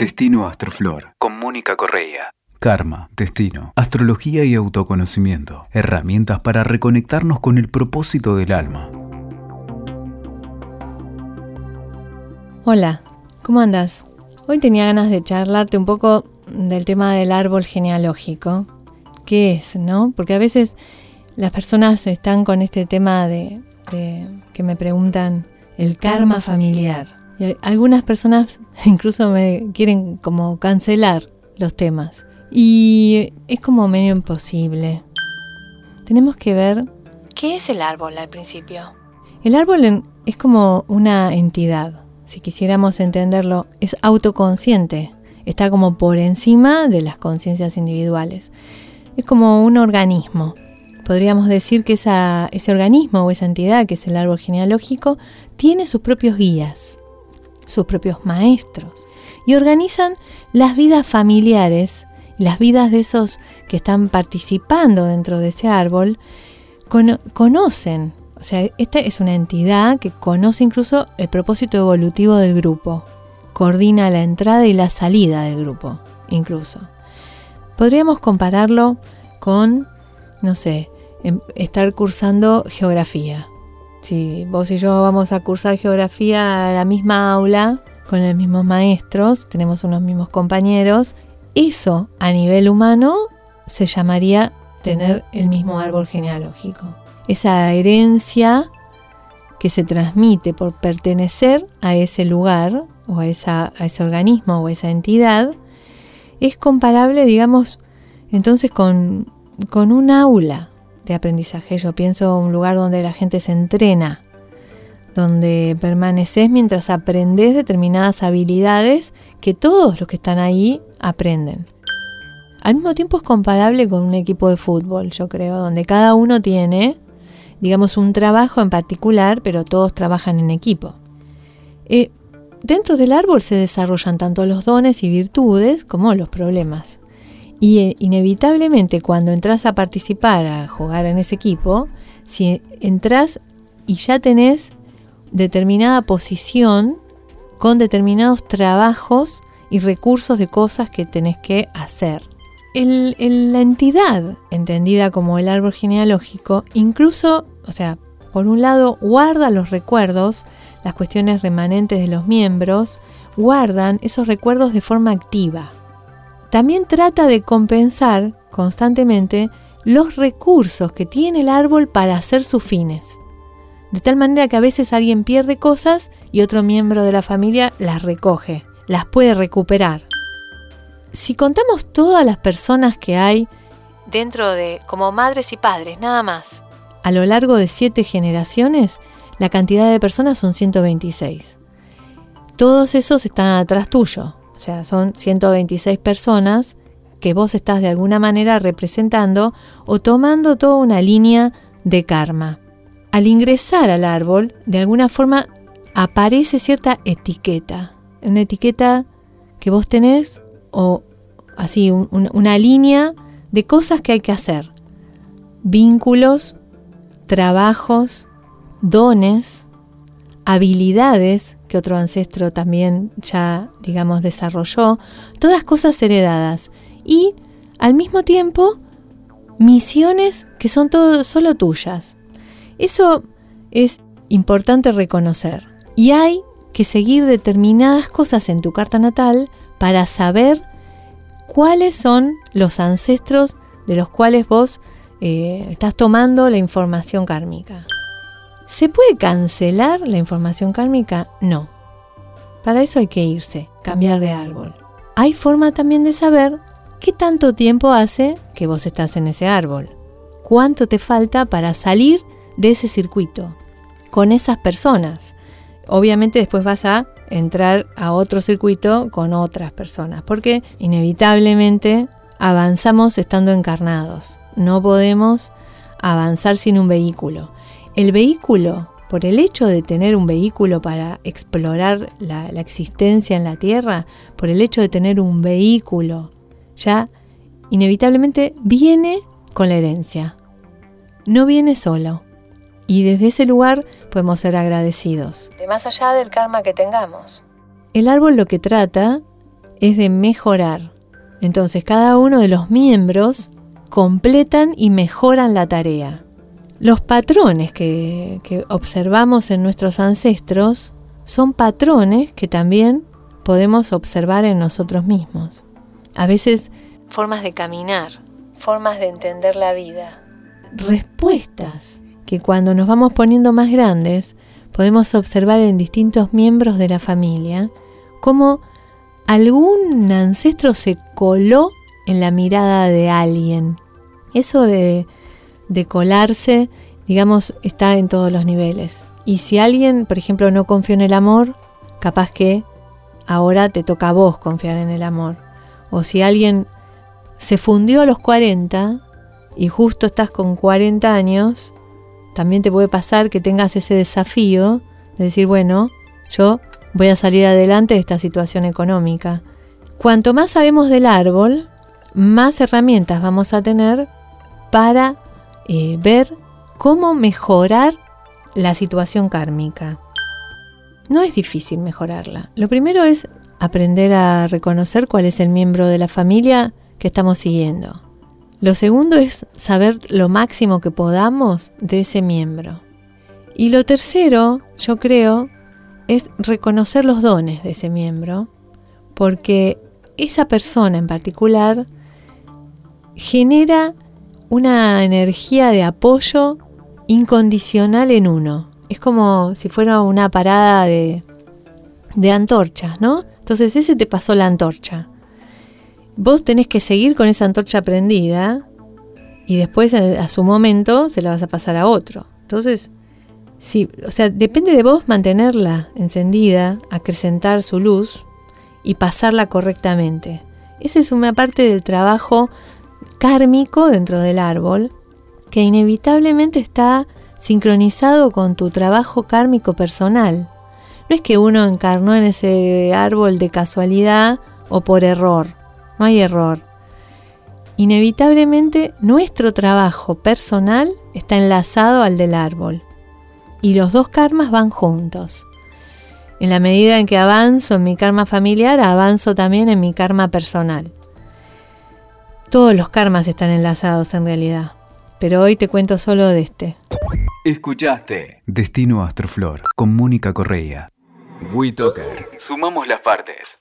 Destino Astroflor, con Mónica Correa. Karma, destino, astrología y autoconocimiento. Herramientas para reconectarnos con el propósito del alma. Hola, ¿cómo andas? Hoy tenía ganas de charlarte un poco del tema del árbol genealógico. ¿Qué es, no? Porque a veces las personas están con este tema de, que me preguntan el karma familiar. Y algunas personas incluso me quieren como cancelar los temas. Y es como medio imposible. Tenemos que ver qué es el árbol al principio. El árbol es como una entidad. Si quisiéramos entenderlo, es autoconsciente. Está como por encima de las conciencias individuales. Es como un organismo. Podríamos decir que ese organismo o esa entidad, que es el árbol genealógico, tiene sus propios guías sus propios maestros y organizan las vidas familiares, las vidas de esos que están participando dentro de ese árbol, conocen, o sea, esta es una entidad que conoce incluso el propósito evolutivo del grupo, coordina la entrada y la salida del grupo, incluso. Podríamos compararlo con, no sé, em, estar cursando geografía. Si vos y yo vamos a cursar geografía a la misma aula, con los mismos maestros, tenemos unos mismos compañeros, eso a nivel humano se llamaría tener el mismo árbol genealógico. Esa herencia que se transmite por pertenecer a ese lugar o a, ese organismo o a esa entidad es comparable, digamos, entonces con, con un aula de aprendizaje. Yo pienso un lugar donde la gente se entrena, donde permaneces mientras aprendes determinadas habilidades que todos los que están ahí aprenden. Al mismo tiempo es comparable con un equipo de fútbol, yo creo, donde cada uno tiene, digamos, un trabajo en particular, pero todos trabajan en equipo. Eh, dentro del árbol se desarrollan tanto los dones y virtudes como los problemas. Y eh, inevitablemente cuando entras a participar, a jugar en ese equipo, si entras y ya tenés determinada posición con determinados trabajos y recursos de cosas que tenés que hacer. la entidad, entendida como el árbol genealógico, incluso, o sea, por un lado, guarda los recuerdos, las cuestiones remanentes de los miembros, guardan esos recuerdos de forma activa también trata de compensar constantemente los recursos que tiene el árbol para hacer sus fines. De tal manera que a veces alguien pierde cosas y otro miembro de la familia las recoge, las puede recuperar. Si contamos todas las personas que hay dentro de como madres y padres, nada más, a lo largo de siete generaciones, la cantidad de personas son 126. Todos esos están atrás tuyo, o sea, son 126 personas que vos estás de alguna manera representando o tomando toda una línea de karma. Al ingresar al árbol, de alguna forma aparece cierta etiqueta, una etiqueta que vos tenés o así una línea de cosas que hay que hacer, vínculos, trabajos, dones, habilidades que otro ancestro también ya, digamos, desarrolló, todas cosas heredadas y al mismo tiempo misiones que son solo tuyas. Eso es importante reconocer y hay que seguir determinadas cosas en tu carta natal para saber cuáles son los ancestros de los cuales vos eh, estás tomando la información kármica. ¿Se puede cancelar la información kármica? No. Para eso hay que irse, cambiar de árbol. Hay forma también de saber qué tanto tiempo hace que vos estás en ese árbol. ¿Cuánto te falta para salir de ese circuito con esas personas? Obviamente después vas a entrar a otro circuito con otras personas, porque inevitablemente avanzamos estando encarnados. No podemos avanzar sin un vehículo. El vehículo, por el hecho de tener un vehículo para explorar la, existencia en la Tierra, por el hecho de tener un vehículo, ya inevitablemente viene con la herencia. No viene solo. Y desde ese lugar podemos ser agradecidos. De más allá del karma que tengamos. El árbol lo que trata es de mejorar. Entonces cada uno de los miembros completan y mejoran la tarea. Los patrones que, observamos en nuestros ancestros son patrones que también podemos observar en nosotros mismos. A veces formas de caminar, formas de entender la vida, respuestas que cuando nos vamos poniendo más grandes podemos observar en distintos miembros de la familia cómo algún ancestro se coló en la mirada de alguien. Eso de, de colarse, digamos, está en todos los niveles. Y si alguien, por ejemplo, no confió en el amor, capaz que ahora te toca a vos confiar en el amor. O si alguien se fundió a los 40 y justo estás con 40 años, también te puede pasar que tengas ese desafío de decir, bueno, yo voy a salir adelante de esta situación económica. Cuanto más sabemos del árbol, más herramientas vamos a tener para eh, ver cómo mejorar la situación kármica. No es difícil mejorarla. Lo primero es aprender a reconocer cuál es el miembro de la familia que estamos siguiendo. Lo segundo es saber lo máximo que podamos de ese miembro. Y lo tercero, yo creo, es reconocer los dones de ese miembro, porque esa persona en particular genera una energía de apoyo incondicional en uno. Es como si fuera una parada de, de antorchas, ¿no? Entonces ese te pasó la antorcha vos tenés que seguir con esa antorcha prendida y después a, su momento se la vas a pasar a otro. Entonces, sí, o sea, depende de vos mantenerla encendida, acrecentar su luz y pasarla correctamente. Esa es una parte del trabajo kármico dentro del árbol que inevitablemente está sincronizado con tu trabajo kármico personal. No es que uno encarnó en ese árbol de casualidad o por error no hay error. Inevitablemente nuestro trabajo personal está enlazado al del árbol y los dos karmas van juntos. En la medida en que avanzo en mi karma familiar, avanzo también en mi karma personal. Todos los karmas están enlazados en realidad, pero hoy te cuento solo de este. Escuchaste Destino Astroflor con Mónica Correa. WeToker. Sumamos las partes.